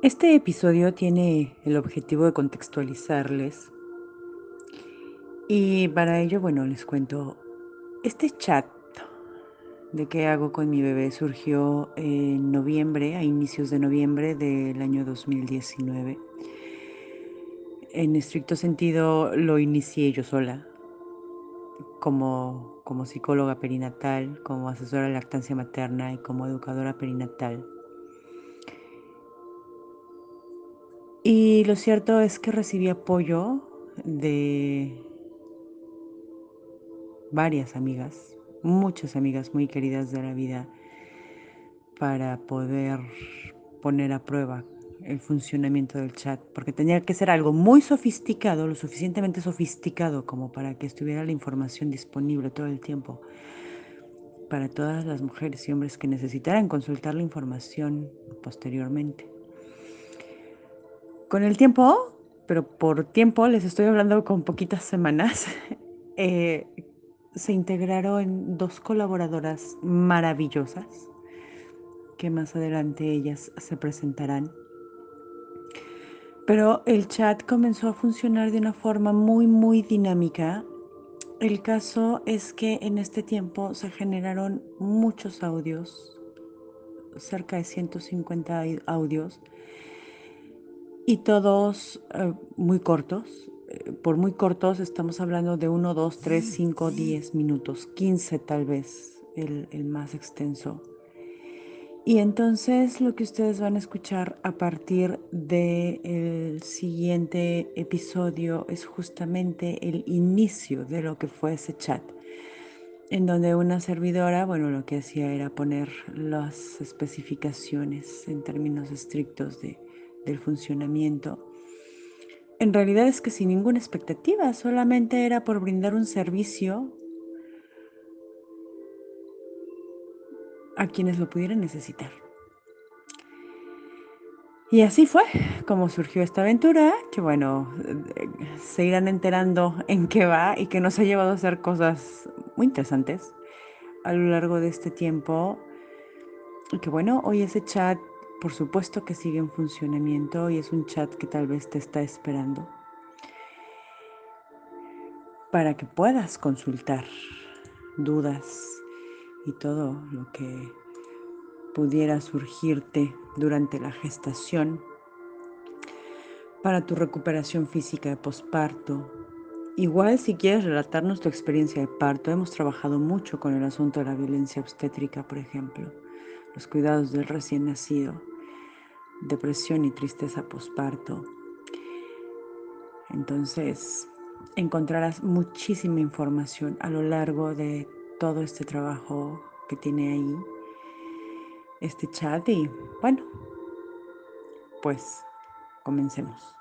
Este episodio tiene el objetivo de contextualizarles y para ello, bueno, les cuento, este chat de qué hago con mi bebé surgió en noviembre, a inicios de noviembre del año 2019. En estricto sentido lo inicié yo sola, como, como psicóloga perinatal, como asesora de lactancia materna y como educadora perinatal. Y lo cierto es que recibí apoyo de varias amigas, muchas amigas muy queridas de la vida, para poder poner a prueba el funcionamiento del chat, porque tenía que ser algo muy sofisticado, lo suficientemente sofisticado como para que estuviera la información disponible todo el tiempo para todas las mujeres y hombres que necesitaran consultar la información posteriormente. Con el tiempo, pero por tiempo les estoy hablando con poquitas semanas, eh, se integraron dos colaboradoras maravillosas que más adelante ellas se presentarán. Pero el chat comenzó a funcionar de una forma muy, muy dinámica. El caso es que en este tiempo se generaron muchos audios, cerca de 150 audios, y todos eh, muy cortos. Eh, por muy cortos estamos hablando de 1, 2, 3, 5, 10 minutos, 15 tal vez, el, el más extenso. Y entonces lo que ustedes van a escuchar a partir del siguiente episodio es justamente el inicio de lo que fue ese chat, en donde una servidora, bueno, lo que hacía era poner las especificaciones en términos estrictos de del funcionamiento, en realidad es que sin ninguna expectativa, solamente era por brindar un servicio a quienes lo pudieran necesitar. Y así fue como surgió esta aventura, que bueno, se irán enterando en qué va y que nos ha llevado a hacer cosas muy interesantes a lo largo de este tiempo. Y que bueno, hoy ese chat por supuesto que sigue en funcionamiento y es un chat que tal vez te está esperando para que puedas consultar dudas y todo lo que pudiera surgirte durante la gestación para tu recuperación física de posparto. Igual si quieres relatarnos tu experiencia de parto, hemos trabajado mucho con el asunto de la violencia obstétrica, por ejemplo los cuidados del recién nacido, depresión y tristeza posparto. Entonces, encontrarás muchísima información a lo largo de todo este trabajo que tiene ahí este chat y bueno, pues comencemos.